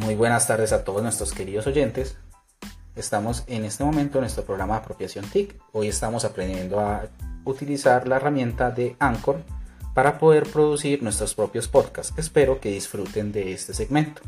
Muy buenas tardes a todos nuestros queridos oyentes. Estamos en este momento en nuestro programa de apropiación TIC. Hoy estamos aprendiendo a utilizar la herramienta de Anchor para poder producir nuestros propios podcasts. Espero que disfruten de este segmento.